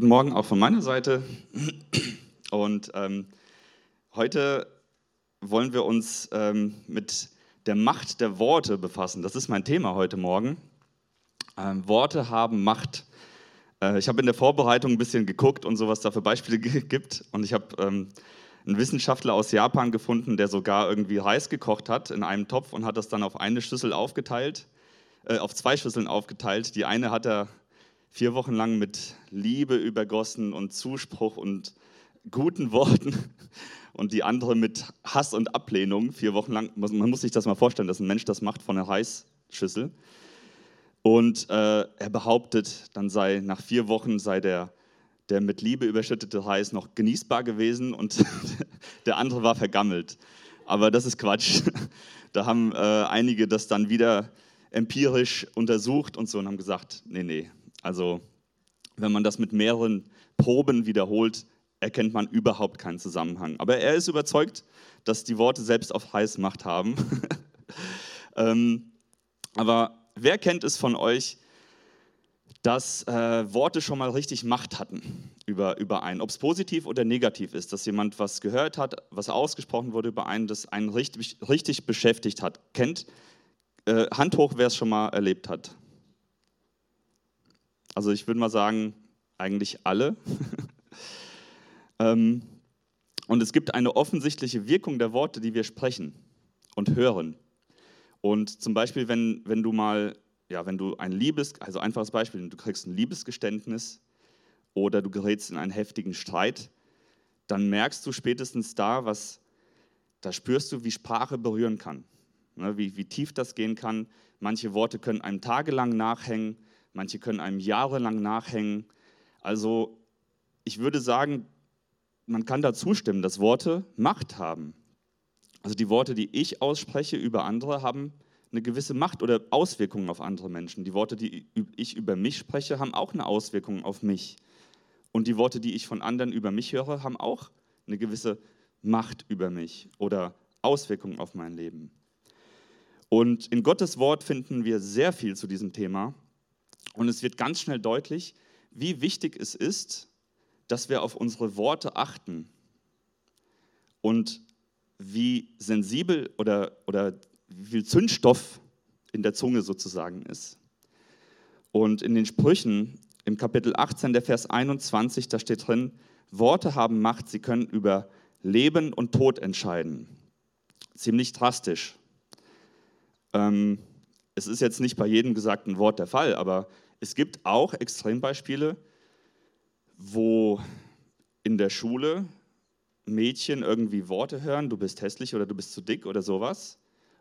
Guten Morgen auch von meiner Seite. Und ähm, heute wollen wir uns ähm, mit der Macht der Worte befassen. Das ist mein Thema heute Morgen. Ähm, Worte haben Macht. Äh, ich habe in der Vorbereitung ein bisschen geguckt und so, was da für Beispiele gibt. Und ich habe ähm, einen Wissenschaftler aus Japan gefunden, der sogar irgendwie Reis gekocht hat in einem Topf und hat das dann auf eine Schüssel aufgeteilt, äh, auf zwei Schüsseln aufgeteilt. Die eine hat er vier Wochen lang mit Liebe übergossen und Zuspruch und guten Worten und die andere mit Hass und Ablehnung. Vier Wochen lang, man muss sich das mal vorstellen, dass ein Mensch das macht von einer Reisschüssel. Und äh, er behauptet, dann sei nach vier Wochen sei der, der mit Liebe überschüttete Reis noch genießbar gewesen und der andere war vergammelt. Aber das ist Quatsch. Da haben äh, einige das dann wieder empirisch untersucht und so und haben gesagt, nee, nee, also wenn man das mit mehreren Proben wiederholt, erkennt man überhaupt keinen Zusammenhang. Aber er ist überzeugt, dass die Worte selbst auf heiß Macht haben. ähm, aber wer kennt es von euch, dass äh, Worte schon mal richtig Macht hatten über, über einen, ob es positiv oder negativ ist, dass jemand was gehört hat, was ausgesprochen wurde über einen, das einen richtig, richtig beschäftigt hat. Kennt äh, Hand hoch, wer es schon mal erlebt hat. Also ich würde mal sagen, eigentlich alle. ähm, und es gibt eine offensichtliche Wirkung der Worte, die wir sprechen und hören. Und zum Beispiel, wenn, wenn du mal, ja, wenn du ein Liebes, also einfaches Beispiel, du kriegst ein Liebesgeständnis oder du gerätst in einen heftigen Streit, dann merkst du spätestens da, was, da spürst du, wie Sprache berühren kann, ne, wie, wie tief das gehen kann. Manche Worte können einem tagelang nachhängen, manche können einem jahrelang nachhängen. Also ich würde sagen, man kann da zustimmen, dass Worte Macht haben. Also die Worte, die ich ausspreche über andere, haben eine gewisse Macht oder Auswirkungen auf andere Menschen. Die Worte, die ich über mich spreche, haben auch eine Auswirkung auf mich. Und die Worte, die ich von anderen über mich höre, haben auch eine gewisse Macht über mich oder Auswirkungen auf mein Leben. Und in Gottes Wort finden wir sehr viel zu diesem Thema. Und es wird ganz schnell deutlich, wie wichtig es ist, dass wir auf unsere Worte achten und wie sensibel oder, oder wie viel Zündstoff in der Zunge sozusagen ist. Und in den Sprüchen im Kapitel 18, der Vers 21, da steht drin, Worte haben Macht, sie können über Leben und Tod entscheiden. Ziemlich drastisch. Ähm, es ist jetzt nicht bei jedem gesagten Wort der Fall, aber es gibt auch Extrembeispiele, wo in der Schule Mädchen irgendwie Worte hören, du bist hässlich oder du bist zu dick oder sowas,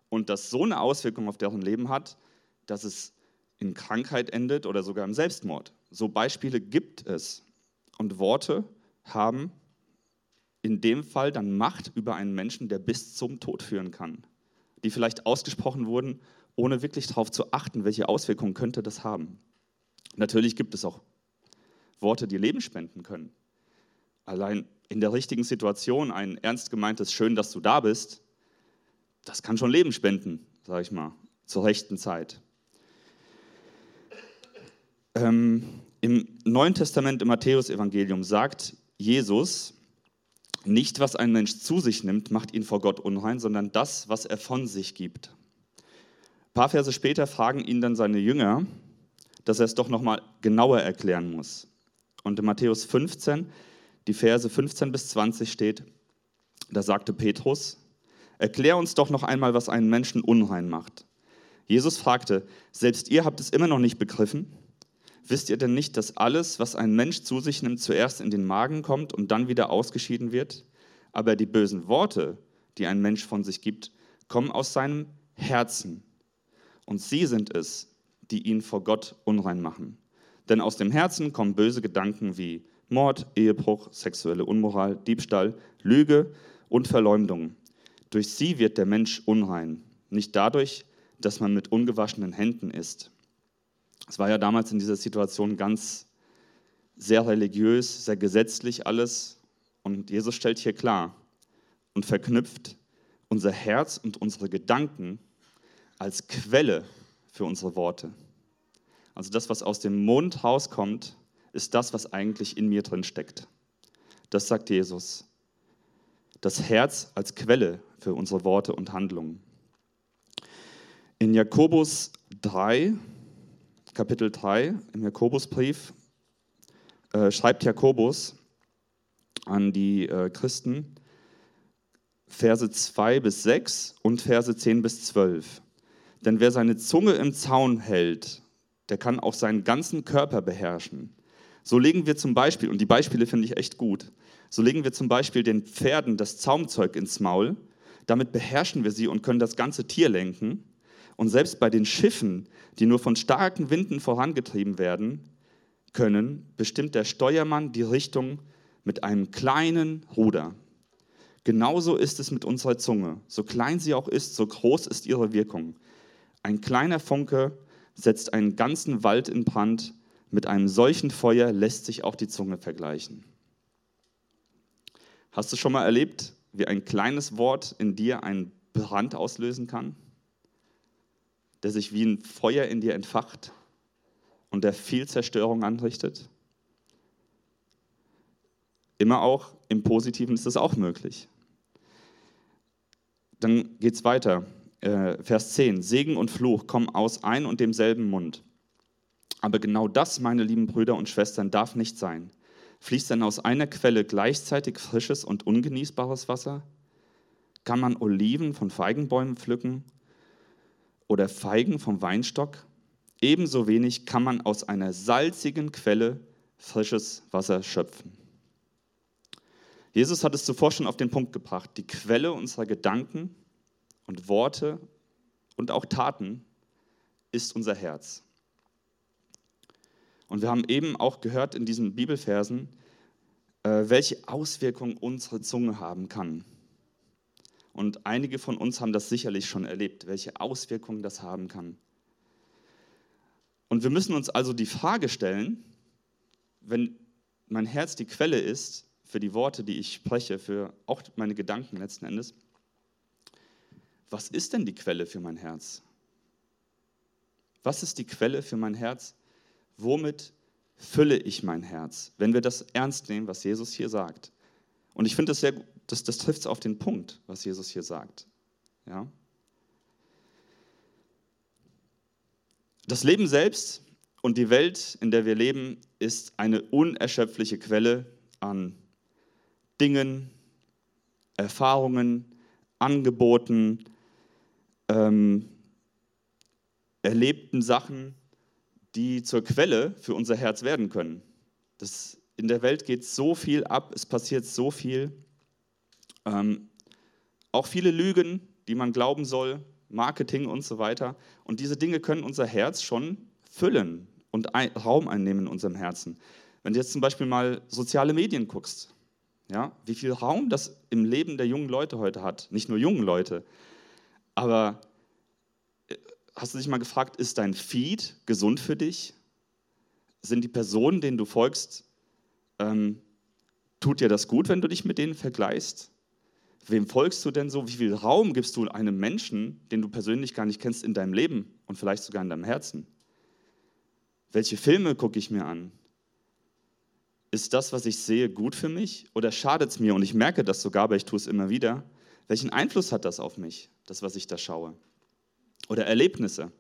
und das so eine Auswirkung auf deren Leben hat, dass es in Krankheit endet oder sogar im Selbstmord. So Beispiele gibt es. Und Worte haben in dem Fall dann Macht über einen Menschen, der bis zum Tod führen kann, die vielleicht ausgesprochen wurden ohne wirklich darauf zu achten, welche Auswirkungen könnte das haben. Natürlich gibt es auch Worte, die Leben spenden können. Allein in der richtigen Situation ein ernst gemeintes Schön, dass du da bist, das kann schon Leben spenden, sage ich mal, zur rechten Zeit. Ähm, Im Neuen Testament, im Matthäus-Evangelium, sagt Jesus, nicht was ein Mensch zu sich nimmt, macht ihn vor Gott unrein, sondern das, was er von sich gibt. Ein paar Verse später fragen ihn dann seine Jünger, dass er es doch nochmal genauer erklären muss. Und in Matthäus 15, die Verse 15 bis 20 steht, da sagte Petrus, erklär uns doch noch einmal, was einen Menschen unrein macht. Jesus fragte, selbst ihr habt es immer noch nicht begriffen? Wisst ihr denn nicht, dass alles, was ein Mensch zu sich nimmt, zuerst in den Magen kommt und dann wieder ausgeschieden wird? Aber die bösen Worte, die ein Mensch von sich gibt, kommen aus seinem Herzen und sie sind es, die ihn vor Gott unrein machen. Denn aus dem Herzen kommen böse Gedanken wie Mord, Ehebruch, sexuelle Unmoral, Diebstahl, Lüge und Verleumdung. Durch sie wird der Mensch unrein, nicht dadurch, dass man mit ungewaschenen Händen isst. Es war ja damals in dieser Situation ganz sehr religiös, sehr gesetzlich alles. Und Jesus stellt hier klar und verknüpft unser Herz und unsere Gedanken als Quelle für unsere Worte. Also das, was aus dem Mund rauskommt, ist das, was eigentlich in mir drin steckt. Das sagt Jesus. Das Herz als Quelle für unsere Worte und Handlungen. In Jakobus 3, Kapitel 3, im Jakobusbrief, äh, schreibt Jakobus an die äh, Christen Verse 2 bis 6 und Verse 10 bis 12. Denn wer seine Zunge im Zaun hält, der kann auch seinen ganzen Körper beherrschen. So legen wir zum Beispiel, und die Beispiele finde ich echt gut, so legen wir zum Beispiel den Pferden das Zaumzeug ins Maul, damit beherrschen wir sie und können das ganze Tier lenken. Und selbst bei den Schiffen, die nur von starken Winden vorangetrieben werden können, bestimmt der Steuermann die Richtung mit einem kleinen Ruder. Genauso ist es mit unserer Zunge. So klein sie auch ist, so groß ist ihre Wirkung. Ein kleiner Funke setzt einen ganzen Wald in Brand. Mit einem solchen Feuer lässt sich auch die Zunge vergleichen. Hast du schon mal erlebt, wie ein kleines Wort in dir einen Brand auslösen kann, der sich wie ein Feuer in dir entfacht und der viel Zerstörung anrichtet? Immer auch im Positiven ist das auch möglich. Dann geht es weiter. Äh, Vers 10. Segen und Fluch kommen aus ein und demselben Mund. Aber genau das, meine lieben Brüder und Schwestern, darf nicht sein. Fließt denn aus einer Quelle gleichzeitig frisches und ungenießbares Wasser? Kann man Oliven von Feigenbäumen pflücken oder Feigen vom Weinstock? Ebenso wenig kann man aus einer salzigen Quelle frisches Wasser schöpfen. Jesus hat es zuvor schon auf den Punkt gebracht. Die Quelle unserer Gedanken und Worte und auch Taten ist unser Herz. Und wir haben eben auch gehört in diesen Bibelversen, äh, welche Auswirkungen unsere Zunge haben kann. Und einige von uns haben das sicherlich schon erlebt, welche Auswirkungen das haben kann. Und wir müssen uns also die Frage stellen, wenn mein Herz die Quelle ist für die Worte, die ich spreche, für auch meine Gedanken letzten Endes, was ist denn die Quelle für mein Herz? Was ist die Quelle für mein Herz? Womit fülle ich mein Herz? Wenn wir das ernst nehmen, was Jesus hier sagt. Und ich finde das sehr, das, das trifft es auf den Punkt, was Jesus hier sagt. Ja? Das Leben selbst und die Welt, in der wir leben, ist eine unerschöpfliche Quelle an Dingen, Erfahrungen, Angeboten, ähm, erlebten Sachen, die zur Quelle für unser Herz werden können. Das, in der Welt geht so viel ab, es passiert so viel. Ähm, auch viele Lügen, die man glauben soll, Marketing und so weiter. Und diese Dinge können unser Herz schon füllen und ein, Raum einnehmen in unserem Herzen. Wenn du jetzt zum Beispiel mal soziale Medien guckst, ja, wie viel Raum das im Leben der jungen Leute heute hat. Nicht nur jungen Leute, aber äh, hast du dich mal gefragt, ist dein Feed gesund für dich? Sind die Personen, denen du folgst, ähm, tut dir das gut, wenn du dich mit denen vergleichst? Wem folgst du denn so? Wie viel Raum gibst du einem Menschen, den du persönlich gar nicht kennst, in deinem Leben und vielleicht sogar in deinem Herzen? Welche Filme gucke ich mir an? ist das, was ich sehe, gut für mich oder schadet es mir? Und ich merke das sogar, aber ich tue es immer wieder. Welchen Einfluss hat das auf mich, das, was ich da schaue? Oder Erlebnisse.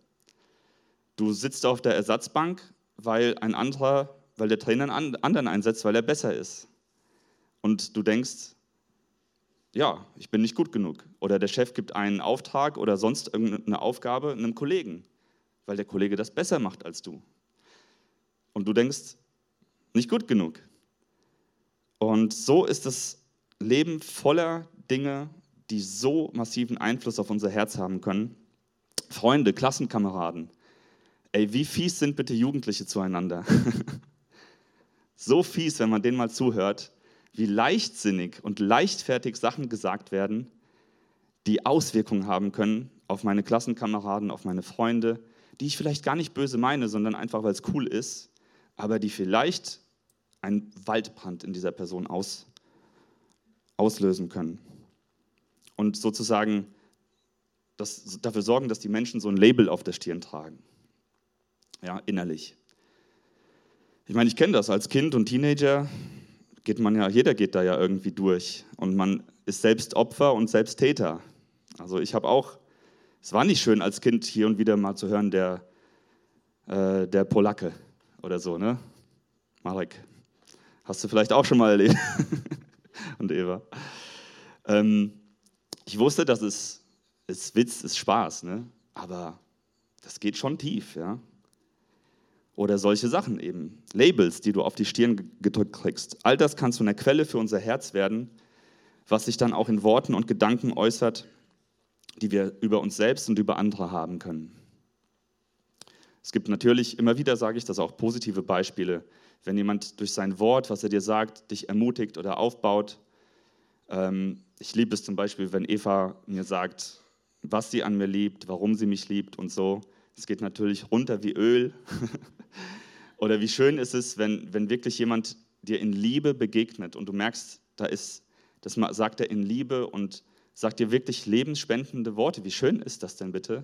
Du sitzt auf der Ersatzbank, weil ein anderer, weil der Trainer einen anderen einsetzt, weil er besser ist. Und du denkst, ja, ich bin nicht gut genug. Oder der Chef gibt einen Auftrag oder sonst irgendeine Aufgabe einem Kollegen, weil der Kollege das besser macht als du. Und du denkst, nicht gut genug. Und so ist das Leben voller Dinge, die so massiven Einfluss auf unser Herz haben können. Freunde, Klassenkameraden. Ey, wie fies sind bitte Jugendliche zueinander? so fies, wenn man denen mal zuhört, wie leichtsinnig und leichtfertig Sachen gesagt werden, die Auswirkungen haben können auf meine Klassenkameraden, auf meine Freunde, die ich vielleicht gar nicht böse meine, sondern einfach, weil es cool ist, aber die vielleicht einen Waldbrand in dieser Person aus, auslösen können. Und sozusagen das, dafür sorgen, dass die Menschen so ein Label auf der Stirn tragen. Ja, innerlich. Ich meine, ich kenne das als Kind und Teenager, geht man ja, jeder geht da ja irgendwie durch und man ist selbst Opfer und selbst Täter. Also ich habe auch, es war nicht schön als Kind hier und wieder mal zu hören, der, äh, der Polacke oder so, ne? Marek, hast du vielleicht auch schon mal erlebt? und Eva. Ähm, ich wusste, dass es ist Witz, ist Spaß, ne? aber das geht schon tief, ja. Oder solche Sachen eben. Labels, die du auf die Stirn gedrückt kriegst. All das kann zu einer Quelle für unser Herz werden, was sich dann auch in Worten und Gedanken äußert, die wir über uns selbst und über andere haben können. Es gibt natürlich immer wieder, sage ich das, auch positive Beispiele. Wenn jemand durch sein Wort, was er dir sagt, dich ermutigt oder aufbaut. Ähm, ich liebe es zum Beispiel, wenn Eva mir sagt, was sie an mir liebt, warum sie mich liebt und so. Es geht natürlich runter wie Öl. Oder wie schön ist es, wenn, wenn wirklich jemand dir in Liebe begegnet und du merkst, da ist, das sagt er in Liebe und sagt dir wirklich lebensspendende Worte. Wie schön ist das denn bitte?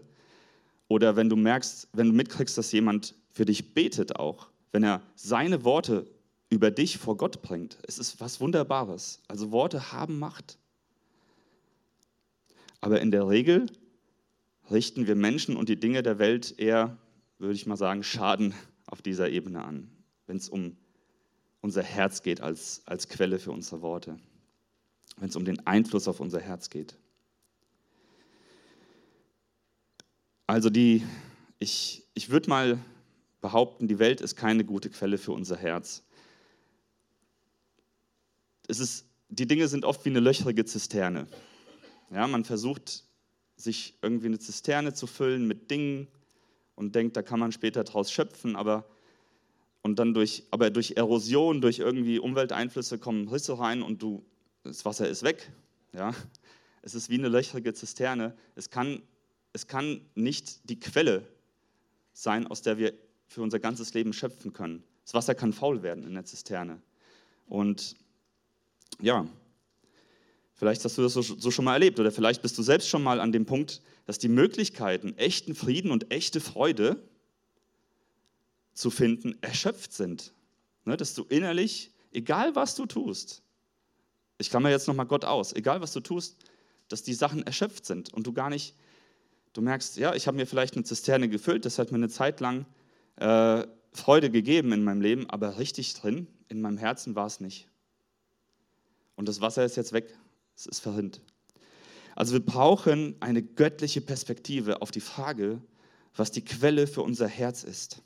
Oder wenn du merkst, wenn du mitkriegst, dass jemand für dich betet auch, wenn er seine Worte über dich vor Gott bringt. Es ist was Wunderbares. Also Worte haben Macht. Aber in der Regel richten wir Menschen und die Dinge der Welt eher, würde ich mal sagen, Schaden auf dieser Ebene an, wenn es um unser Herz geht als, als Quelle für unsere Worte, wenn es um den Einfluss auf unser Herz geht. Also die, ich, ich würde mal behaupten, die Welt ist keine gute Quelle für unser Herz. Es ist, die Dinge sind oft wie eine löchrige Zisterne. Ja, man versucht sich irgendwie eine Zisterne zu füllen mit Dingen und denkt, da kann man später draus schöpfen, aber und dann durch, aber durch Erosion, durch irgendwie Umwelteinflüsse kommen Risse rein und du, das Wasser ist weg. Ja? Es ist wie eine löchrige Zisterne. Es kann, es kann nicht die Quelle sein, aus der wir für unser ganzes Leben schöpfen können. Das Wasser kann faul werden in der Zisterne. Und ja, Vielleicht hast du das so, schon mal erlebt oder vielleicht bist du selbst schon mal an dem Punkt, dass die Möglichkeiten, echten Frieden und echte Freude zu finden, erschöpft sind. Ne, dass du innerlich, egal was du tust, ich klammer jetzt nochmal Gott aus, egal was du tust, dass die Sachen erschöpft sind und du gar nicht, du merkst, ja, ich habe mir vielleicht eine Zisterne gefüllt, das hat mir eine Zeit lang äh, Freude gegeben in meinem Leben, aber richtig drin, in meinem Herzen war es nicht. Und das Wasser ist jetzt weg. Es ist verrinnt. Also wir brauchen eine göttliche Perspektive auf die Frage, was die Quelle für unser Herz ist.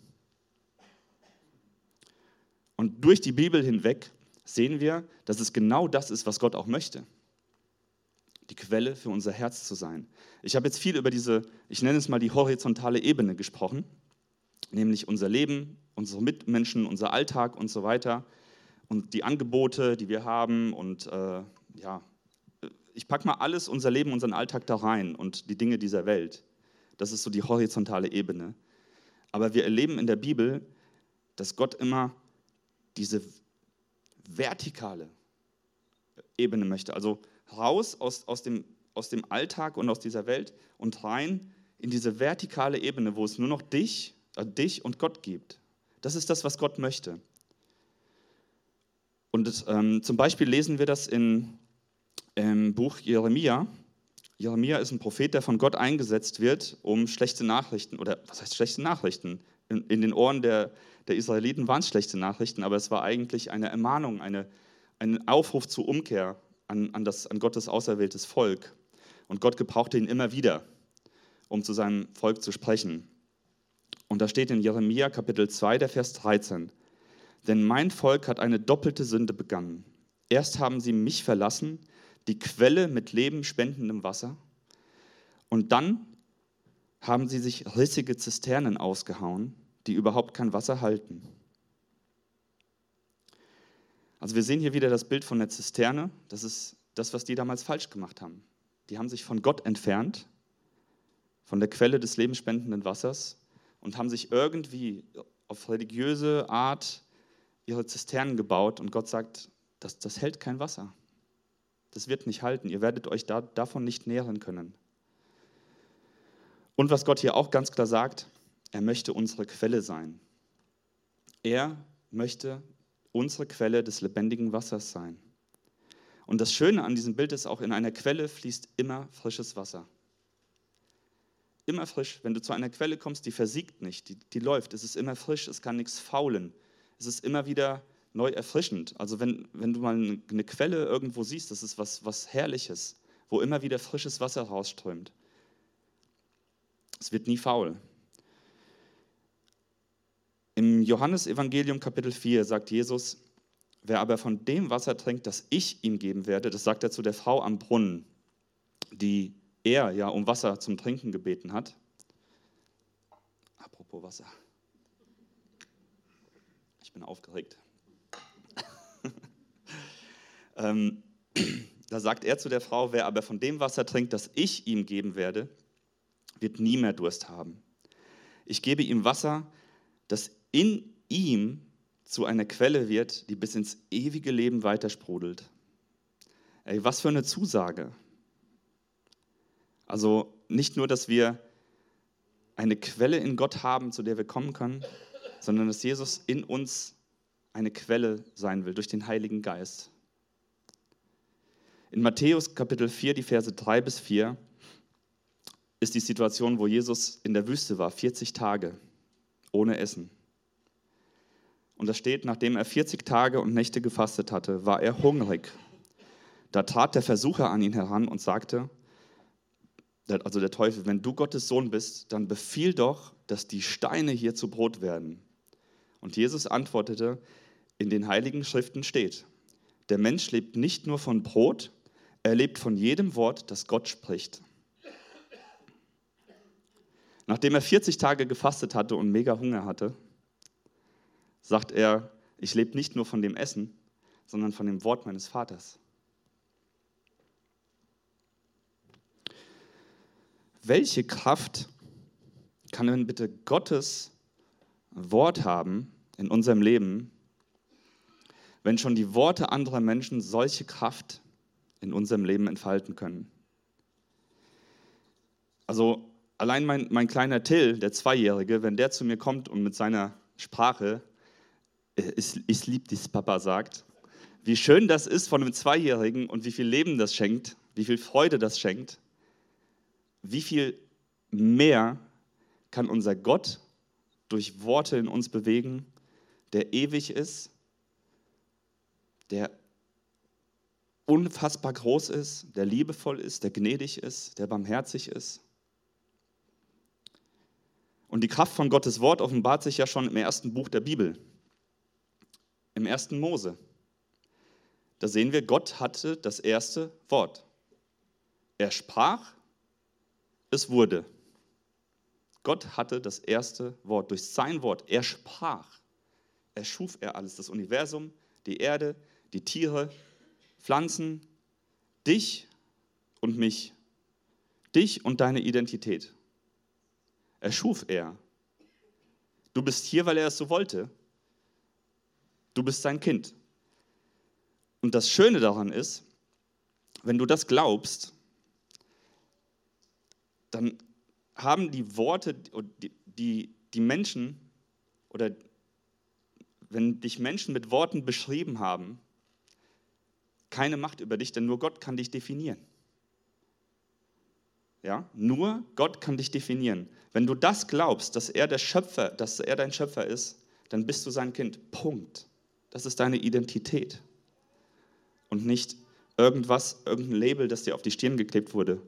Und durch die Bibel hinweg sehen wir, dass es genau das ist, was Gott auch möchte. Die Quelle für unser Herz zu sein. Ich habe jetzt viel über diese, ich nenne es mal die horizontale Ebene gesprochen, nämlich unser Leben, unsere Mitmenschen, unser Alltag und so weiter und die Angebote, die wir haben und äh, ja, ich packe mal alles, unser Leben, unseren Alltag da rein und die Dinge dieser Welt. Das ist so die horizontale Ebene. Aber wir erleben in der Bibel, dass Gott immer diese vertikale Ebene möchte. Also raus aus, aus, dem, aus dem Alltag und aus dieser Welt und rein in diese vertikale Ebene, wo es nur noch dich, äh, dich und Gott gibt. Das ist das, was Gott möchte. Und ähm, zum Beispiel lesen wir das in im Buch Jeremia. Jeremia ist ein Prophet, der von Gott eingesetzt wird, um schlechte Nachrichten, oder was heißt schlechte Nachrichten? In, in den Ohren der, der Israeliten waren es schlechte Nachrichten, aber es war eigentlich eine Ermahnung, eine, ein Aufruf zur Umkehr an, an, das, an Gottes auserwähltes Volk. Und Gott gebrauchte ihn immer wieder, um zu seinem Volk zu sprechen. Und da steht in Jeremia Kapitel 2, der Vers 13, denn mein Volk hat eine doppelte Sünde begangen. Erst haben sie mich verlassen, die Quelle mit lebenspendendem Wasser. Und dann haben sie sich rissige Zisternen ausgehauen, die überhaupt kein Wasser halten. Also wir sehen hier wieder das Bild von der Zisterne. Das ist das, was die damals falsch gemacht haben. Die haben sich von Gott entfernt, von der Quelle des lebensspendenden Wassers und haben sich irgendwie auf religiöse Art ihre Zisternen gebaut und Gott sagt, das, das hält kein Wasser. Das wird nicht halten. Ihr werdet euch da, davon nicht nähren können. Und was Gott hier auch ganz klar sagt, er möchte unsere Quelle sein. Er möchte unsere Quelle des lebendigen Wassers sein. Und das Schöne an diesem Bild ist auch, in einer Quelle fließt immer frisches Wasser. Immer frisch. Wenn du zu einer Quelle kommst, die versiegt nicht, die, die läuft. Es ist immer frisch, es kann nichts faulen. Es ist immer wieder neu erfrischend. Also wenn, wenn du mal eine Quelle irgendwo siehst, das ist was, was Herrliches, wo immer wieder frisches Wasser rausströmt. Es wird nie faul. Im Johannesevangelium Kapitel 4 sagt Jesus, wer aber von dem Wasser trinkt, das ich ihm geben werde, das sagt er zu der Frau am Brunnen, die er ja um Wasser zum Trinken gebeten hat. Apropos Wasser. Ich bin aufgeregt. Ähm, da sagt er zu der Frau, wer aber von dem Wasser trinkt, das ich ihm geben werde, wird nie mehr Durst haben. Ich gebe ihm Wasser, das in ihm zu einer Quelle wird, die bis ins ewige Leben weitersprudelt. Ey, was für eine Zusage. Also nicht nur, dass wir eine Quelle in Gott haben, zu der wir kommen können, sondern dass Jesus in uns eine Quelle sein will durch den Heiligen Geist. In Matthäus Kapitel 4, die Verse 3 bis 4, ist die Situation, wo Jesus in der Wüste war, 40 Tage ohne Essen. Und da steht, nachdem er 40 Tage und Nächte gefastet hatte, war er hungrig. Da trat der Versucher an ihn heran und sagte, also der Teufel, wenn du Gottes Sohn bist, dann befiehl doch, dass die Steine hier zu Brot werden. Und Jesus antwortete, in den heiligen Schriften steht, der Mensch lebt nicht nur von Brot, er lebt von jedem Wort, das Gott spricht. Nachdem er 40 Tage gefastet hatte und mega Hunger hatte, sagt er, ich lebe nicht nur von dem Essen, sondern von dem Wort meines Vaters. Welche Kraft kann denn bitte Gottes Wort haben in unserem Leben, wenn schon die Worte anderer Menschen solche Kraft in unserem Leben entfalten können? Also allein mein, mein kleiner Till, der Zweijährige, wenn der zu mir kommt und mit seiner Sprache äh, ich, ich liebe dies, Papa sagt, wie schön das ist von einem Zweijährigen und wie viel Leben das schenkt, wie viel Freude das schenkt, wie viel mehr kann unser Gott durch Worte in uns bewegen, der ewig ist, der unfassbar groß ist, der liebevoll ist, der gnädig ist, der barmherzig ist. Und die Kraft von Gottes Wort offenbart sich ja schon im ersten Buch der Bibel im ersten Mose. Da sehen wir, Gott hatte das erste Wort. Er sprach, es wurde. Gott hatte das erste Wort durch sein Wort. Er sprach. Er schuf er alles, das Universum, die Erde, die Tiere, Pflanzen, dich und mich, dich und deine Identität. Er schuf er. Du bist hier, weil er es so wollte. Du bist sein Kind. Und das Schöne daran ist, wenn du das glaubst, dann haben die Worte, die, die Menschen oder wenn dich Menschen mit Worten beschrieben haben, keine Macht über dich, denn nur Gott kann dich definieren. Ja, nur Gott kann dich definieren. Wenn du das glaubst, dass er der Schöpfer, dass er dein Schöpfer ist, dann bist du sein Kind. Punkt. Das ist deine Identität. Und nicht irgendwas, irgendein Label, das dir auf die Stirn geklebt wurde,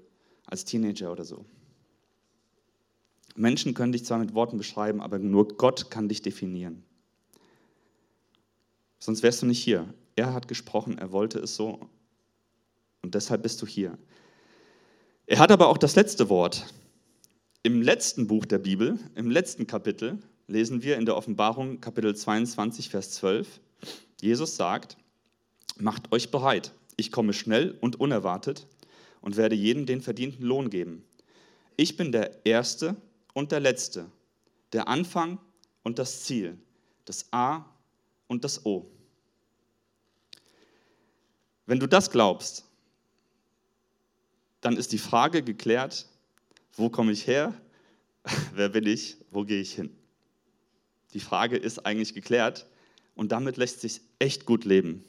als Teenager oder so. Menschen können dich zwar mit Worten beschreiben, aber nur Gott kann dich definieren. Sonst wärst du nicht hier. Er hat gesprochen, er wollte es so. Und deshalb bist du hier. Er hat aber auch das letzte Wort. Im letzten Buch der Bibel, im letzten Kapitel, lesen wir in der Offenbarung Kapitel 22, Vers 12, Jesus sagt, macht euch bereit, ich komme schnell und unerwartet und werde jedem den verdienten Lohn geben. Ich bin der Erste und der Letzte, der Anfang und das Ziel, das A und das O. Wenn du das glaubst, dann ist die Frage geklärt, wo komme ich her, wer bin ich, wo gehe ich hin. Die Frage ist eigentlich geklärt, und damit lässt sich echt gut leben.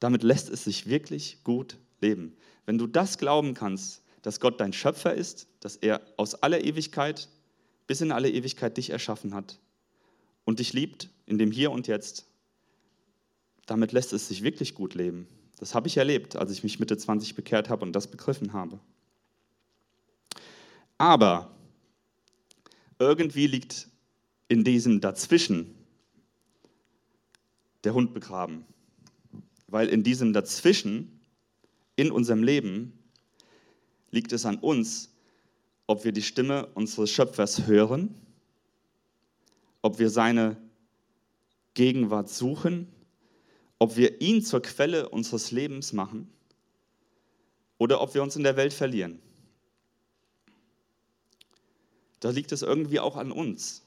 Damit lässt es sich wirklich gut leben. Wenn du das glauben kannst, dass Gott dein Schöpfer ist, dass er aus aller Ewigkeit bis in alle Ewigkeit dich erschaffen hat und dich liebt in dem Hier und Jetzt, damit lässt es sich wirklich gut leben. Das habe ich erlebt, als ich mich Mitte 20 bekehrt habe und das begriffen habe. Aber irgendwie liegt in diesem Dazwischen der Hund begraben. Weil in diesem Dazwischen, in unserem Leben, liegt es an uns, ob wir die Stimme unseres Schöpfers hören, ob wir seine Gegenwart suchen, ob wir ihn zur Quelle unseres Lebens machen oder ob wir uns in der Welt verlieren. Da liegt es irgendwie auch an uns,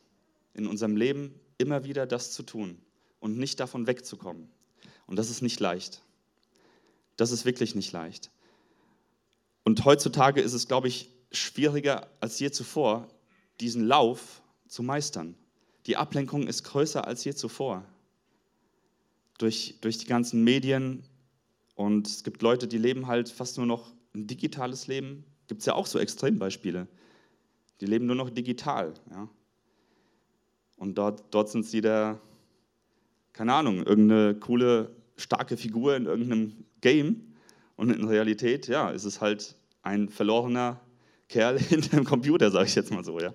in unserem Leben immer wieder das zu tun und nicht davon wegzukommen. Und das ist nicht leicht. Das ist wirklich nicht leicht. Und heutzutage ist es, glaube ich, schwieriger als je zuvor, diesen Lauf zu meistern. Die Ablenkung ist größer als je zuvor. Durch, durch die ganzen Medien und es gibt Leute, die leben halt fast nur noch ein digitales Leben. Gibt es ja auch so Extrembeispiele. Die leben nur noch digital. Ja? Und dort, dort sind sie der, keine Ahnung, irgendeine coole, starke Figur in irgendeinem Game. Und in Realität, ja, ist es halt ein verlorener Kerl hinter dem Computer, sage ich jetzt mal so. Ja.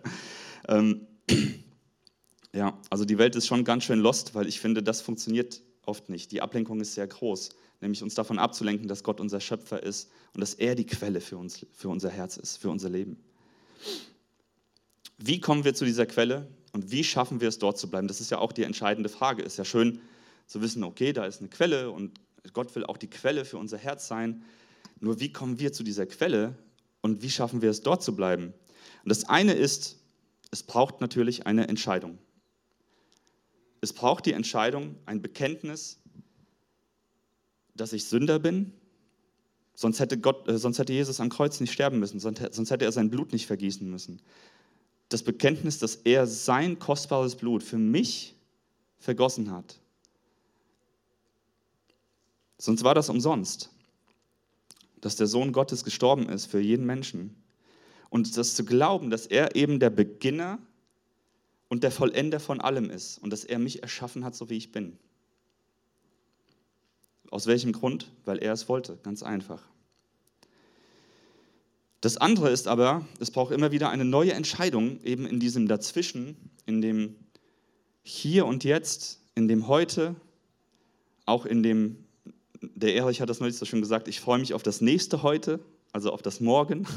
Ähm, ja, also die Welt ist schon ganz schön lost, weil ich finde, das funktioniert oft nicht. Die Ablenkung ist sehr groß, nämlich uns davon abzulenken, dass Gott unser Schöpfer ist und dass er die Quelle für, uns, für unser Herz ist, für unser Leben. Wie kommen wir zu dieser Quelle? Und wie schaffen wir es, dort zu bleiben? Das ist ja auch die entscheidende Frage. Ist ja schön zu wissen, okay, da ist eine Quelle und Gott will auch die Quelle für unser Herz sein. Nur wie kommen wir zu dieser Quelle und wie schaffen wir es, dort zu bleiben? Und das eine ist, es braucht natürlich eine Entscheidung. Es braucht die Entscheidung, ein Bekenntnis, dass ich Sünder bin. Sonst hätte, Gott, äh, sonst hätte Jesus am Kreuz nicht sterben müssen, sonst, hätte er sein Blut nicht vergießen müssen das Bekenntnis, dass er sein kostbares Blut für mich vergossen hat. Sonst war das umsonst, dass der Sohn Gottes gestorben ist für jeden Menschen. Und das zu glauben, dass er eben der Beginner und der Vollender von allem ist und dass er mich erschaffen hat, so wie ich bin. Aus welchem Grund? Weil er es wollte, ganz einfach. Das andere ist aber, es braucht immer wieder eine neue Entscheidung, eben in diesem Dazwischen, in dem Hier und Jetzt, in dem Heute, auch in dem, der Erich hat das neulich so schön gesagt, ich freue mich auf das nächste Heute, also auf das Morgen.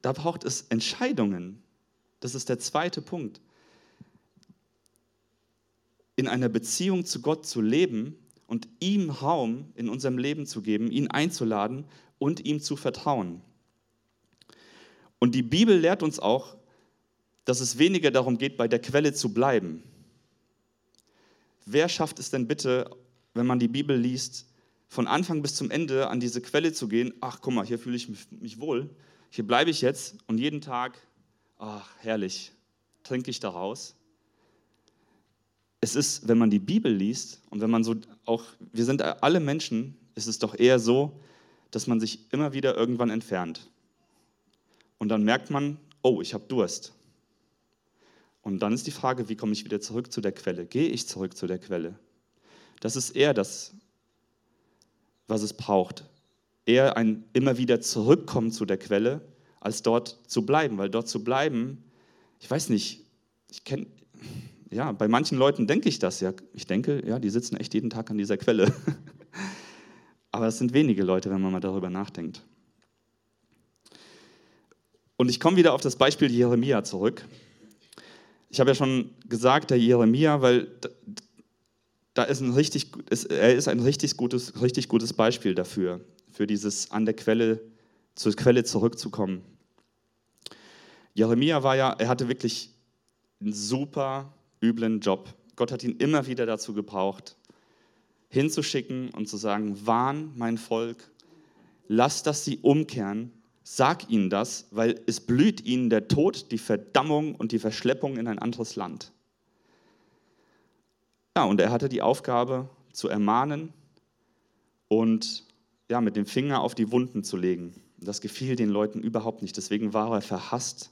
Da braucht es Entscheidungen. Das ist der zweite Punkt. In einer Beziehung zu Gott zu leben und ihm Raum in unserem Leben zu geben, ihn einzuladen und ihm zu vertrauen. Und die Bibel lehrt uns auch, dass es weniger darum geht, bei der Quelle zu bleiben. Wer schafft es denn bitte, wenn man die Bibel liest, von Anfang bis zum Ende an diese Quelle zu gehen? Ach, guck mal, hier fühle ich mich wohl. Hier bleibe ich jetzt und jeden Tag, ach, herrlich, trinke ich daraus. Es ist, wenn man die Bibel liest und wenn man so auch, wir sind alle Menschen, ist es doch eher so, dass man sich immer wieder irgendwann entfernt. Und dann merkt man, oh, ich habe Durst. Und dann ist die Frage, wie komme ich wieder zurück zu der Quelle? Gehe ich zurück zu der Quelle? Das ist eher das, was es braucht. Eher ein immer wieder zurückkommen zu der Quelle, als dort zu bleiben. Weil dort zu bleiben, ich weiß nicht, ich kenne, ja, bei manchen Leuten denke ich das ja. Ich denke, ja, die sitzen echt jeden Tag an dieser Quelle. Aber es sind wenige Leute, wenn man mal darüber nachdenkt. Und ich komme wieder auf das Beispiel Jeremia zurück. Ich habe ja schon gesagt, der Jeremia, weil da ist ein richtig, er ist ein richtig gutes, richtig gutes Beispiel dafür, für dieses an der Quelle, zur Quelle zurückzukommen. Jeremia war ja, er hatte wirklich einen super üblen Job. Gott hat ihn immer wieder dazu gebraucht, hinzuschicken und zu sagen, warn mein Volk, lass, dass sie umkehren, sag ihnen das, weil es blüht ihnen der Tod, die Verdammung und die Verschleppung in ein anderes Land. Ja, und er hatte die Aufgabe zu ermahnen und ja, mit dem Finger auf die Wunden zu legen. Das gefiel den Leuten überhaupt nicht, deswegen war er verhasst.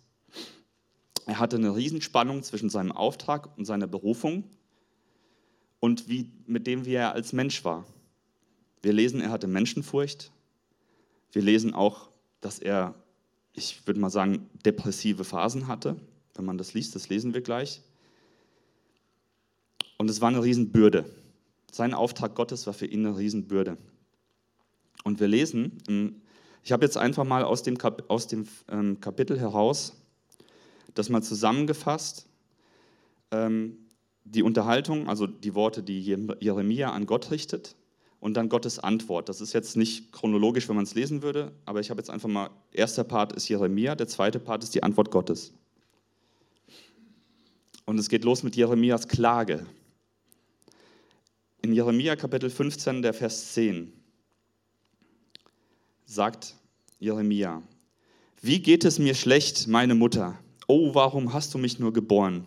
Er hatte eine Riesenspannung zwischen seinem Auftrag und seiner Berufung und wie, mit dem, wie er als Mensch war. Wir lesen, er hatte Menschenfurcht. Wir lesen auch, dass er, ich würde mal sagen, depressive Phasen hatte. Wenn man das liest, das lesen wir gleich. Und es war eine Riesenbürde. Sein Auftrag Gottes war für ihn eine Riesenbürde. Und wir lesen, ich habe jetzt einfach mal aus dem, aus dem ähm, Kapitel heraus das mal zusammengefasst, ähm, die Unterhaltung, also die Worte, die Jeremia an Gott richtet und dann Gottes Antwort. Das ist jetzt nicht chronologisch, wenn man es lesen würde, aber ich habe jetzt einfach mal, erster Part ist Jeremia, der zweite Part ist die Antwort Gottes. Und es geht los mit Jeremias Klage. In Jeremia Kapitel 15, der Vers 10 sagt Jeremia, wie geht es mir schlecht, meine Mutter? Oh, warum hast du mich nur geboren?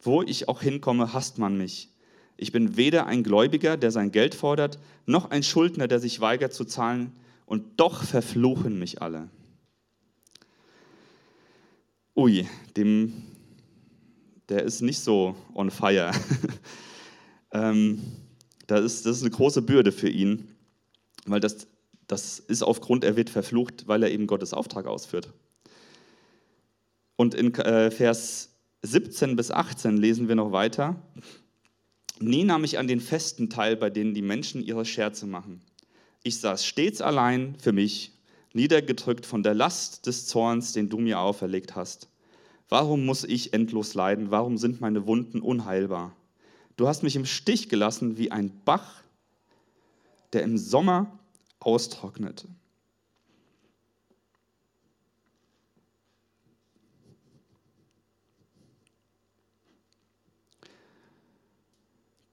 Wo ich auch hinkomme, hasst man mich. Ich bin weder ein Gläubiger, der sein Geld fordert, noch ein Schuldner, der sich weigert zu zahlen, und doch verfluchen mich alle. Ui, dem, der ist nicht so on fire. ähm, das, ist, das ist eine große Bürde für ihn, weil das, das ist aufgrund, er wird verflucht, weil er eben Gottes Auftrag ausführt. Und in äh, Vers 17 bis 18 lesen wir noch weiter. Nie nahm ich an den Festen teil, bei denen die Menschen ihre Scherze machen. Ich saß stets allein für mich, niedergedrückt von der Last des Zorns, den du mir auferlegt hast. Warum muss ich endlos leiden? Warum sind meine Wunden unheilbar? Du hast mich im Stich gelassen wie ein Bach, der im Sommer austrocknet.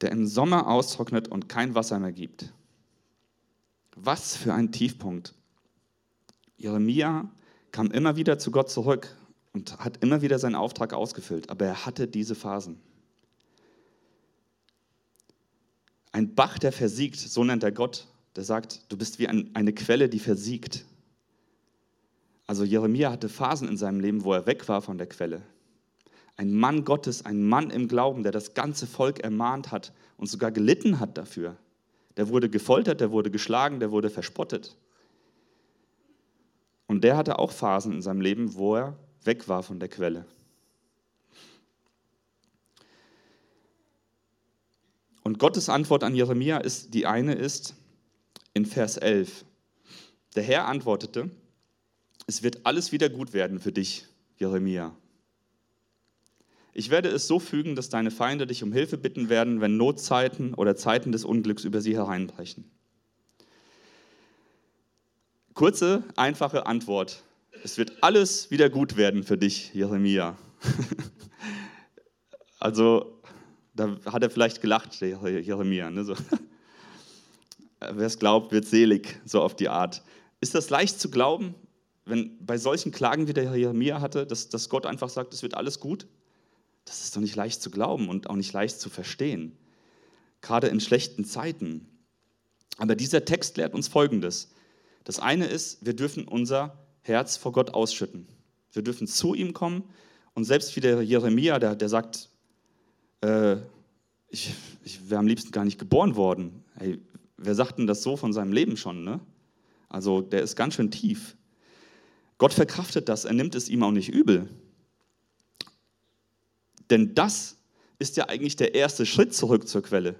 Der im Sommer austrocknet und kein Wasser mehr gibt. Was für ein Tiefpunkt. Jeremia kam immer wieder zu Gott zurück und hat immer wieder seinen Auftrag ausgefüllt, aber er hatte diese Phasen. Ein Bach, der versiegt, so nennt er Gott, der sagt, du bist wie ein, eine Quelle, die versiegt. Also Jeremia hatte Phasen in seinem Leben, wo er weg war von der Quelle, ein Mann Gottes, ein Mann im Glauben, der das ganze Volk ermahnt hat und sogar gelitten hat dafür. Der wurde gefoltert, der wurde geschlagen, der wurde verspottet. Und der hatte auch Phasen in seinem Leben, wo er weg war von der Quelle. Und Gottes Antwort an Jeremia ist, die eine ist in Vers 11. Der Herr antwortete, es wird alles wieder gut werden für dich, Jeremia. Ich werde es so fügen, dass deine Feinde dich um Hilfe bitten werden, wenn Notzeiten oder Zeiten des Unglücks über sie hereinbrechen. Kurze, einfache Antwort. Es wird alles wieder gut werden für dich, Jeremia. also, da hat er vielleicht gelacht, Jeremia. Ne? So. Wer es glaubt, wird selig, so auf die Art. Ist das leicht zu glauben, wenn bei solchen Klagen, wie der Jeremia hatte, dass, dass Gott einfach sagt, es wird alles gut? Das ist doch nicht leicht zu glauben und auch nicht leicht zu verstehen, gerade in schlechten Zeiten. Aber dieser Text lehrt uns Folgendes. Das eine ist, wir dürfen unser Herz vor Gott ausschütten. Wir dürfen zu ihm kommen und selbst wie der Jeremia, der, der sagt, äh, ich, ich wäre am liebsten gar nicht geboren worden. Hey, wer sagt denn das so von seinem Leben schon? Ne? Also der ist ganz schön tief. Gott verkraftet das, er nimmt es ihm auch nicht übel. Denn das ist ja eigentlich der erste Schritt zurück zur Quelle.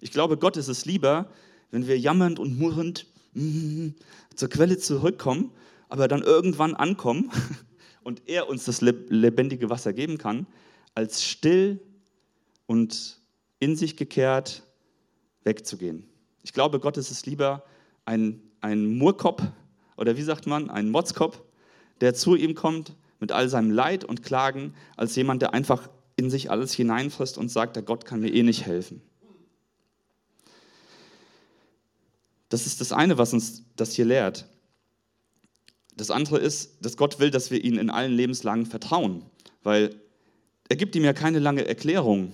Ich glaube, Gott ist es lieber, wenn wir jammernd und murrend mm, zur Quelle zurückkommen, aber dann irgendwann ankommen und er uns das lebendige Wasser geben kann, als still und in sich gekehrt wegzugehen. Ich glaube, Gott ist es lieber, ein, ein Murkopf oder wie sagt man, ein Motzkopf, der zu ihm kommt mit all seinem Leid und Klagen, als jemand, der einfach in sich alles hineinfrisst und sagt, der Gott kann mir eh nicht helfen. Das ist das eine, was uns das hier lehrt. Das andere ist, dass Gott will, dass wir ihn in allen Lebenslagen vertrauen, weil er gibt ihm ja keine lange Erklärung.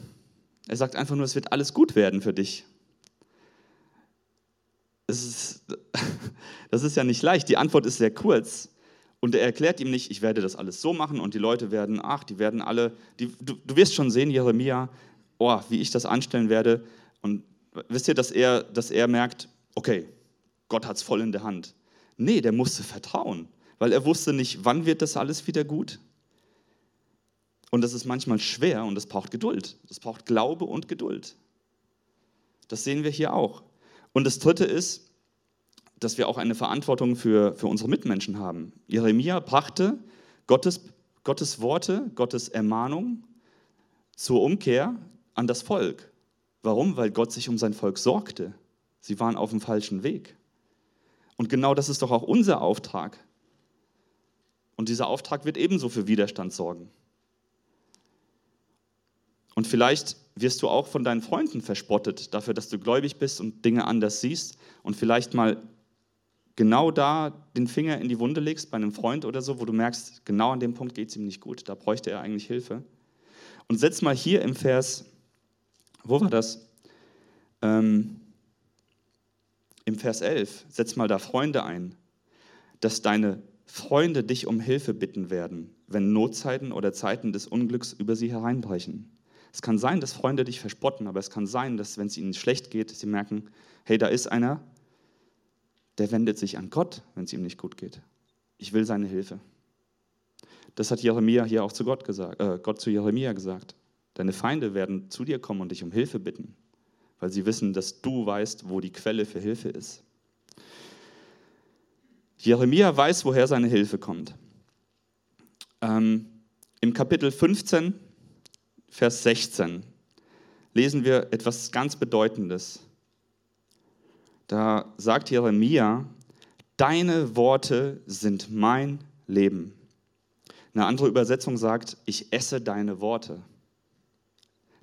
Er sagt einfach nur, es wird alles gut werden für dich. Ist, das ist ja nicht leicht. Die Antwort ist sehr kurz. Und er erklärt ihm nicht, ich werde das alles so machen und die Leute werden, ach, die werden alle, die, du, du wirst schon sehen, Jeremia, oh, wie ich das anstellen werde. Und wisst ihr, dass er, dass er merkt, okay, Gott hat es voll in der Hand. Nee, der musste vertrauen, weil er wusste nicht, wann wird das alles wieder gut. Und das ist manchmal schwer und es braucht Geduld. Das braucht Glaube und Geduld. Das sehen wir hier auch. Und das Dritte ist, dass wir auch eine Verantwortung für, für unsere Mitmenschen haben. Jeremia brachte Gottes, Gottes Worte, Gottes Ermahnung zur Umkehr an das Volk. Warum? Weil Gott sich um sein Volk sorgte. Sie waren auf dem falschen Weg. Und genau das ist doch auch unser Auftrag. Und dieser Auftrag wird ebenso für Widerstand sorgen. Und vielleicht wirst du auch von deinen Freunden verspottet dafür, dass du gläubig bist und Dinge anders siehst und vielleicht mal genau da den Finger in die Wunde legst bei einem Freund oder so, wo du merkst, genau an dem Punkt geht es ihm nicht gut, da bräuchte er eigentlich Hilfe. Und setz mal hier im Vers, wo war das? Ähm, Im Vers 11, setz mal da Freunde ein, dass deine Freunde dich um Hilfe bitten werden, wenn Notzeiten oder Zeiten des Unglücks über sie hereinbrechen. Es kann sein, dass Freunde dich verspotten, aber es kann sein, dass wenn es ihnen schlecht geht, sie merken, hey, da ist einer, der wendet sich an Gott, wenn es ihm nicht gut geht. Ich will seine Hilfe. Das hat Jeremia hier auch zu Gott gesagt, äh, Gott zu Jeremia gesagt. Deine Feinde werden zu dir kommen und dich um Hilfe bitten, weil sie wissen, dass du weißt, wo die Quelle für Hilfe ist. Jeremia weiß, woher seine Hilfe kommt. Ähm, Im Kapitel 15, Vers 16 lesen wir etwas ganz Bedeutendes. Da sagt Jeremia, deine Worte sind mein Leben. Eine andere Übersetzung sagt, ich esse deine Worte.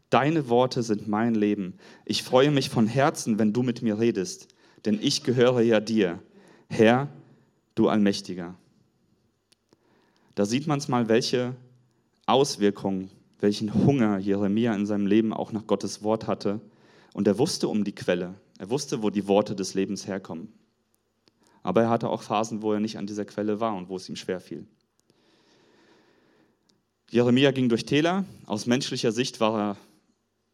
Deine Worte sind mein Leben. Ich freue mich von Herzen, wenn du mit mir redest, denn ich gehöre ja dir, Herr, du Allmächtiger. Da sieht man es mal, welche Auswirkungen, welchen Hunger Jeremia in seinem Leben auch nach Gottes Wort hatte. Und er wusste um die Quelle. Er wusste, wo die Worte des Lebens herkommen. Aber er hatte auch Phasen, wo er nicht an dieser Quelle war und wo es ihm schwer fiel. Jeremia ging durch Täler. Aus menschlicher Sicht war er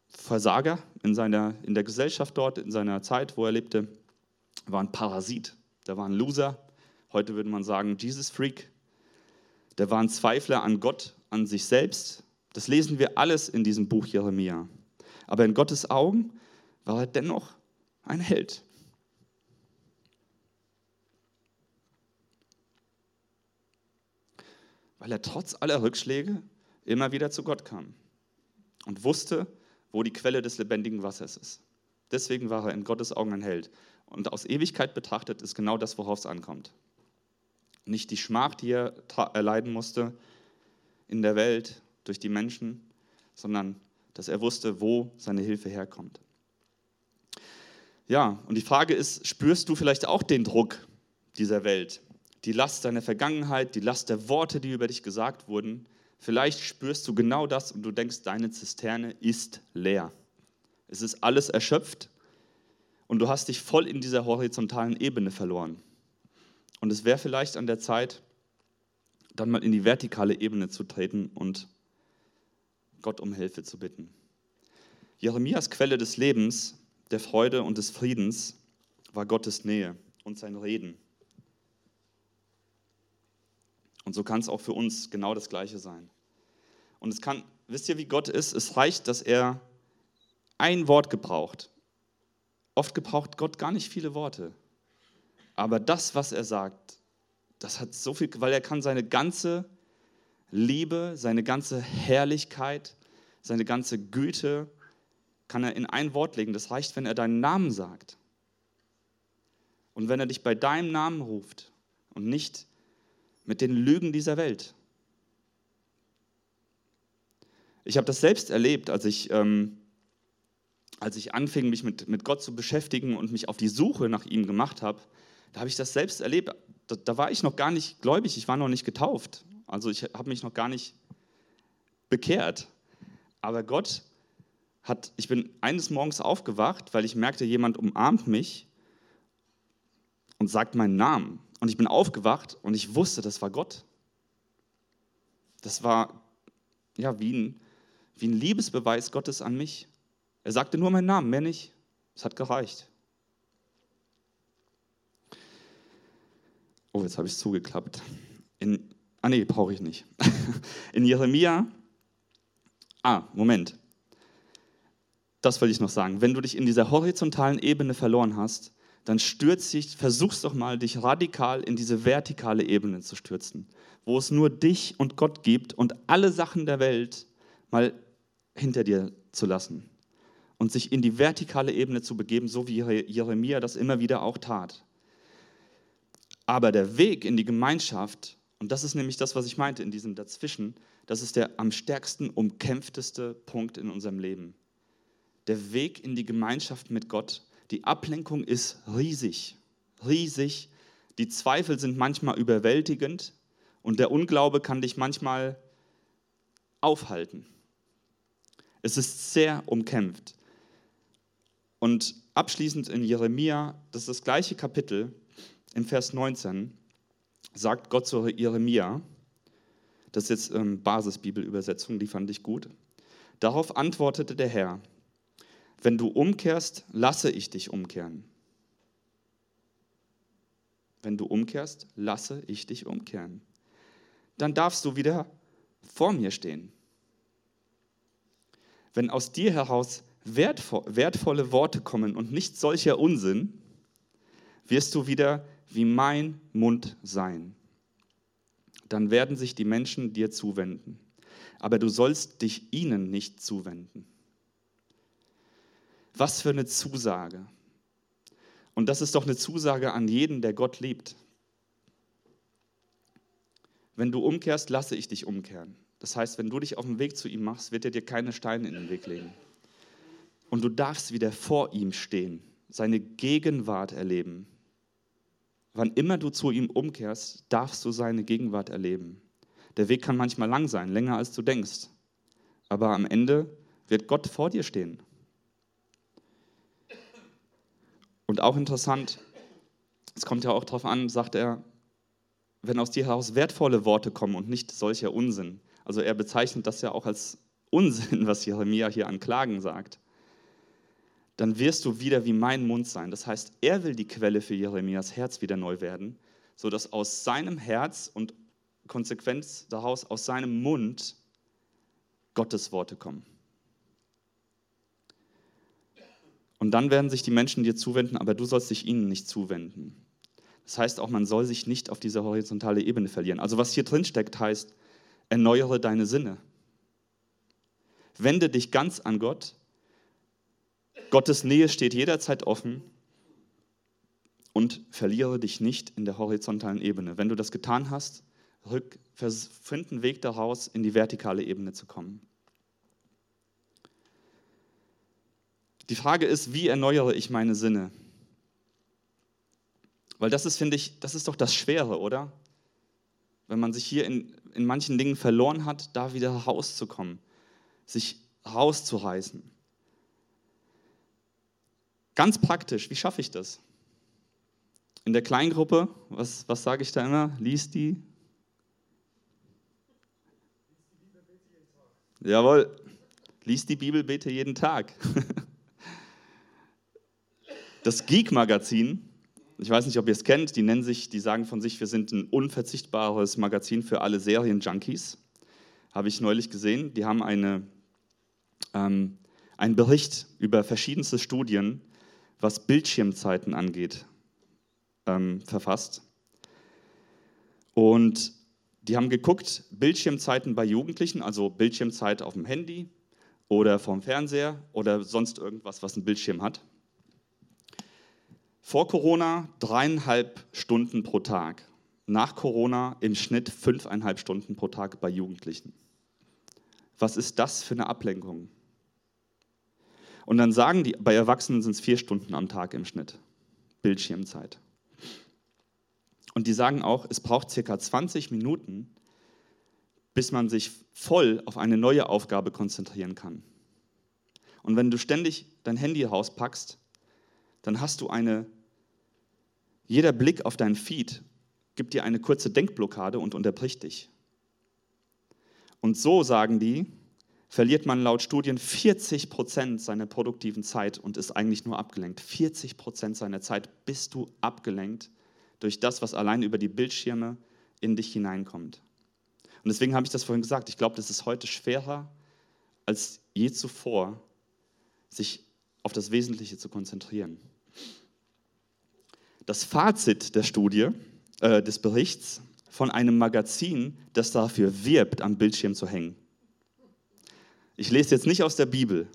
Versager in, seiner, in der Gesellschaft dort, in seiner Zeit, wo er lebte. Er war ein Parasit. Der war ein Loser. Heute würde man sagen, Jesus Freak. Der war ein Zweifler an Gott, an sich selbst. Das lesen wir alles in diesem Buch Jeremia. Aber in Gottes Augen war er dennoch ein Held. Weil er trotz aller Rückschläge immer wieder zu Gott kam und wusste, wo die Quelle des lebendigen Wassers ist. Deswegen war er in Gottes Augen ein Held. Und aus Ewigkeit betrachtet ist genau das, worauf es ankommt. Nicht die Schmach, die er erleiden musste in der Welt durch die Menschen, sondern dass er wusste, wo seine Hilfe herkommt. Ja, und die Frage ist, spürst du vielleicht auch den Druck dieser Welt? Die Last deiner Vergangenheit, die Last der Worte, die über dich gesagt wurden. Vielleicht spürst du genau das und du denkst, deine Zisterne ist leer. Es ist alles erschöpft und du hast dich voll in dieser horizontalen Ebene verloren. Und es wäre vielleicht an der Zeit, dann mal in die vertikale Ebene zu treten und Gott um Hilfe zu bitten. Jeremias Quelle des Lebens der Freude und des Friedens war Gottes Nähe und sein Reden. Und so kann es auch für uns genau das Gleiche sein. Und es kann, wisst ihr, wie Gott ist? Es reicht, dass er ein Wort gebraucht. Oft gebraucht Gott gar nicht viele Worte. Aber das, was er sagt, das hat so viel, weil er kann seine ganze Liebe, seine ganze Herrlichkeit, seine ganze Güte, kann er in ein Wort legen. Das reicht, wenn er deinen Namen sagt. Und wenn er dich bei deinem Namen ruft und nicht mit den Lügen dieser Welt. Ich habe das selbst erlebt, als ich, ähm, als ich anfing, mich mit, mit Gott zu beschäftigen und mich auf die Suche nach ihm gemacht habe. Da habe ich das selbst erlebt. Da, da war ich noch gar nicht gläubig, ich war noch nicht getauft. Also ich habe mich noch gar nicht bekehrt. Aber Gott hat, ich bin eines Morgens aufgewacht, weil ich merkte, jemand umarmt mich und sagt meinen Namen. Und ich bin aufgewacht und ich wusste, das war Gott. Das war ja wie ein, wie ein Liebesbeweis Gottes an mich. Er sagte nur meinen Namen, mehr nicht. Es hat gereicht. Oh, jetzt habe ich es zugeklappt. In, ah nee, brauche ich nicht. In Jeremia, ah, Moment. Das will ich noch sagen. Wenn du dich in dieser horizontalen Ebene verloren hast, dann stürz dich, versuch's doch mal, dich radikal in diese vertikale Ebene zu stürzen, wo es nur dich und Gott gibt und alle Sachen der Welt mal hinter dir zu lassen und sich in die vertikale Ebene zu begeben, so wie Jeremia das immer wieder auch tat. Aber der Weg in die Gemeinschaft, und das ist nämlich das, was ich meinte in diesem Dazwischen, das ist der am stärksten umkämpfteste Punkt in unserem Leben. Der Weg in die Gemeinschaft mit Gott, die Ablenkung ist riesig, riesig. Die Zweifel sind manchmal überwältigend und der Unglaube kann dich manchmal aufhalten. Es ist sehr umkämpft. Und abschließend in Jeremia, das ist das gleiche Kapitel, im Vers 19, sagt Gott zu Jeremia, das ist jetzt ähm, Basisbibelübersetzung, die fand ich gut. Darauf antwortete der Herr, wenn du umkehrst, lasse ich dich umkehren. Wenn du umkehrst, lasse ich dich umkehren. Dann darfst du wieder vor mir stehen. Wenn aus dir heraus wertvolle Worte kommen und nicht solcher Unsinn, wirst du wieder wie mein Mund sein. Dann werden sich die Menschen dir zuwenden. Aber du sollst dich ihnen nicht zuwenden. Was für eine Zusage. Und das ist doch eine Zusage an jeden, der Gott liebt. Wenn du umkehrst, lasse ich dich umkehren. Das heißt, wenn du dich auf den Weg zu ihm machst, wird er dir keine Steine in den Weg legen. Und du darfst wieder vor ihm stehen, seine Gegenwart erleben. Wann immer du zu ihm umkehrst, darfst du seine Gegenwart erleben. Der Weg kann manchmal lang sein, länger als du denkst. Aber am Ende wird Gott vor dir stehen. Und auch interessant, es kommt ja auch darauf an, sagt er, wenn aus dir heraus wertvolle Worte kommen und nicht solcher Unsinn. Also er bezeichnet das ja auch als Unsinn, was Jeremia hier an Klagen sagt. Dann wirst du wieder wie mein Mund sein. Das heißt, er will die Quelle für Jeremias Herz wieder neu werden, sodass aus seinem Herz und Konsequenz daraus aus seinem Mund Gottes Worte kommen. Und dann werden sich die Menschen dir zuwenden, aber du sollst dich ihnen nicht zuwenden. Das heißt auch, man soll sich nicht auf diese horizontale Ebene verlieren. Also was hier drin steckt, heißt, erneuere deine Sinne. Wende dich ganz an Gott. Gottes Nähe steht jederzeit offen und verliere dich nicht in der horizontalen Ebene. Wenn du das getan hast, find einen Weg daraus, in die vertikale Ebene zu kommen. Die Frage ist, wie erneuere ich meine Sinne? Weil das ist, finde ich, das ist doch das Schwere, oder? Wenn man sich hier in, in manchen Dingen verloren hat, da wieder rauszukommen, sich rauszureißen. Ganz praktisch, wie schaffe ich das? In der Kleingruppe, was, was sage ich da immer? Lies die. Jawohl, lies die Bibel, bete jeden Tag. Das Geek-Magazin, ich weiß nicht, ob ihr es kennt, die nennen sich, die sagen von sich, wir sind ein unverzichtbares Magazin für alle Serien-Junkies. Habe ich neulich gesehen. Die haben eine, ähm, einen Bericht über verschiedenste Studien, was Bildschirmzeiten angeht, ähm, verfasst. Und die haben geguckt, Bildschirmzeiten bei Jugendlichen, also Bildschirmzeit auf dem Handy oder vom Fernseher oder sonst irgendwas, was einen Bildschirm hat. Vor Corona dreieinhalb Stunden pro Tag. Nach Corona im Schnitt fünfeinhalb Stunden pro Tag bei Jugendlichen. Was ist das für eine Ablenkung? Und dann sagen die, bei Erwachsenen sind es vier Stunden am Tag im Schnitt. Bildschirmzeit. Und die sagen auch, es braucht circa 20 Minuten, bis man sich voll auf eine neue Aufgabe konzentrieren kann. Und wenn du ständig dein Handy rauspackst, dann hast du eine, jeder Blick auf deinen Feed gibt dir eine kurze Denkblockade und unterbricht dich. Und so sagen die, verliert man laut Studien 40 Prozent seiner produktiven Zeit und ist eigentlich nur abgelenkt. 40 Prozent seiner Zeit bist du abgelenkt durch das, was allein über die Bildschirme in dich hineinkommt. Und deswegen habe ich das vorhin gesagt. Ich glaube, das ist heute schwerer als je zuvor, sich auf das Wesentliche zu konzentrieren. Das Fazit der Studie, äh, des Berichts von einem Magazin, das dafür wirbt, am Bildschirm zu hängen. Ich lese jetzt nicht aus der Bibel.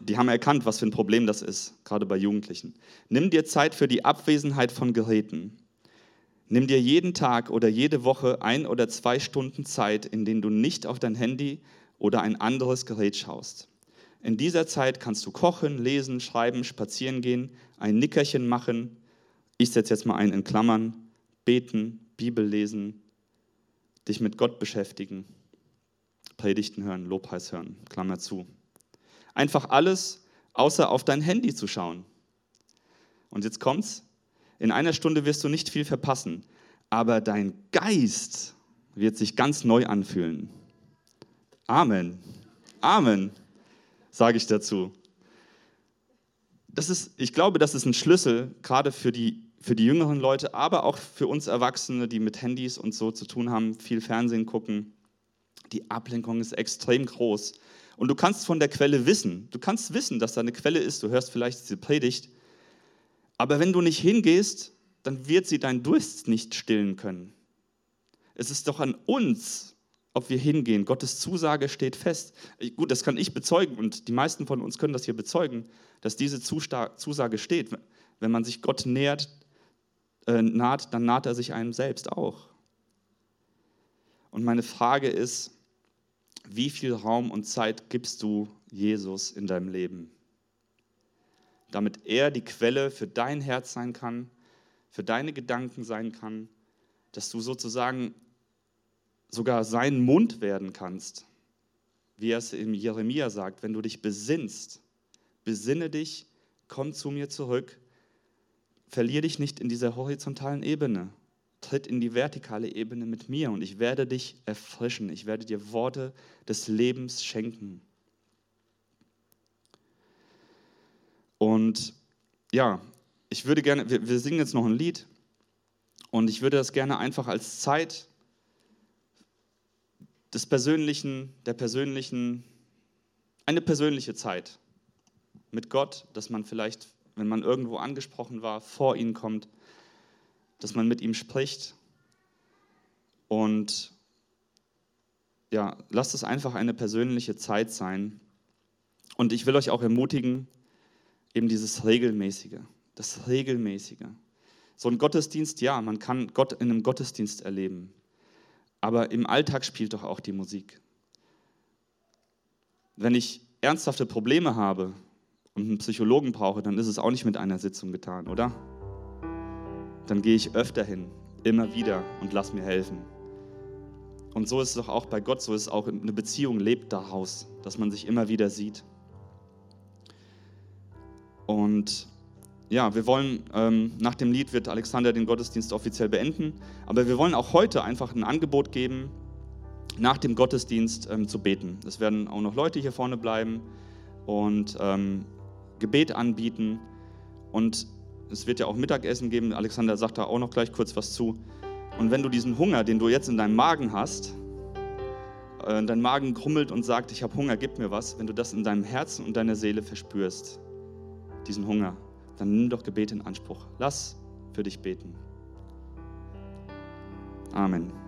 Die haben erkannt, was für ein Problem das ist, gerade bei Jugendlichen. Nimm dir Zeit für die Abwesenheit von Geräten. Nimm dir jeden Tag oder jede Woche ein oder zwei Stunden Zeit, in denen du nicht auf dein Handy oder ein anderes Gerät schaust. In dieser Zeit kannst du kochen, lesen, schreiben, spazieren gehen, ein Nickerchen machen. Ich setze jetzt mal ein in Klammern, beten, Bibel lesen, dich mit Gott beschäftigen, Predigten hören, Lobpreis hören, Klammer zu. Einfach alles, außer auf dein Handy zu schauen. Und jetzt kommt's. In einer Stunde wirst du nicht viel verpassen, aber dein Geist wird sich ganz neu anfühlen. Amen. Amen, sage ich dazu. Das ist, ich glaube, das ist ein Schlüssel, gerade für die für die jüngeren Leute, aber auch für uns Erwachsene, die mit Handys und so zu tun haben, viel Fernsehen gucken. Die Ablenkung ist extrem groß. Und du kannst von der Quelle wissen. Du kannst wissen, dass da eine Quelle ist. Du hörst vielleicht diese Predigt. Aber wenn du nicht hingehst, dann wird sie deinen Durst nicht stillen können. Es ist doch an uns, ob wir hingehen. Gottes Zusage steht fest. Gut, das kann ich bezeugen und die meisten von uns können das hier bezeugen, dass diese Zusage steht. Wenn man sich Gott nähert, äh, naht, dann naht er sich einem selbst auch. Und meine Frage ist, wie viel Raum und Zeit gibst du Jesus in deinem Leben? Damit er die Quelle für dein Herz sein kann, für deine Gedanken sein kann, dass du sozusagen sogar sein Mund werden kannst, wie er es im Jeremia sagt, wenn du dich besinnst, besinne dich, komm zu mir zurück verlier dich nicht in dieser horizontalen Ebene. Tritt in die vertikale Ebene mit mir und ich werde dich erfrischen. Ich werde dir Worte des Lebens schenken. Und ja, ich würde gerne, wir, wir singen jetzt noch ein Lied und ich würde das gerne einfach als Zeit des persönlichen, der persönlichen, eine persönliche Zeit mit Gott, dass man vielleicht wenn man irgendwo angesprochen war, vor ihn kommt, dass man mit ihm spricht. Und ja, lasst es einfach eine persönliche Zeit sein. Und ich will euch auch ermutigen, eben dieses Regelmäßige, das Regelmäßige. So ein Gottesdienst, ja, man kann Gott in einem Gottesdienst erleben. Aber im Alltag spielt doch auch die Musik. Wenn ich ernsthafte Probleme habe, und einen Psychologen brauche, dann ist es auch nicht mit einer Sitzung getan, oder? Dann gehe ich öfter hin, immer wieder und lass mir helfen. Und so ist es doch auch bei Gott, so ist es auch eine Beziehung lebt daraus, dass man sich immer wieder sieht. Und ja, wir wollen, ähm, nach dem Lied wird Alexander den Gottesdienst offiziell beenden, aber wir wollen auch heute einfach ein Angebot geben, nach dem Gottesdienst ähm, zu beten. Es werden auch noch Leute hier vorne bleiben und ähm, Gebet anbieten. Und es wird ja auch Mittagessen geben. Alexander sagt da auch noch gleich kurz was zu. Und wenn du diesen Hunger, den du jetzt in deinem Magen hast, äh, dein Magen krummelt und sagt, ich habe Hunger, gib mir was, wenn du das in deinem Herzen und deiner Seele verspürst, diesen Hunger, dann nimm doch Gebet in Anspruch. Lass für dich beten. Amen.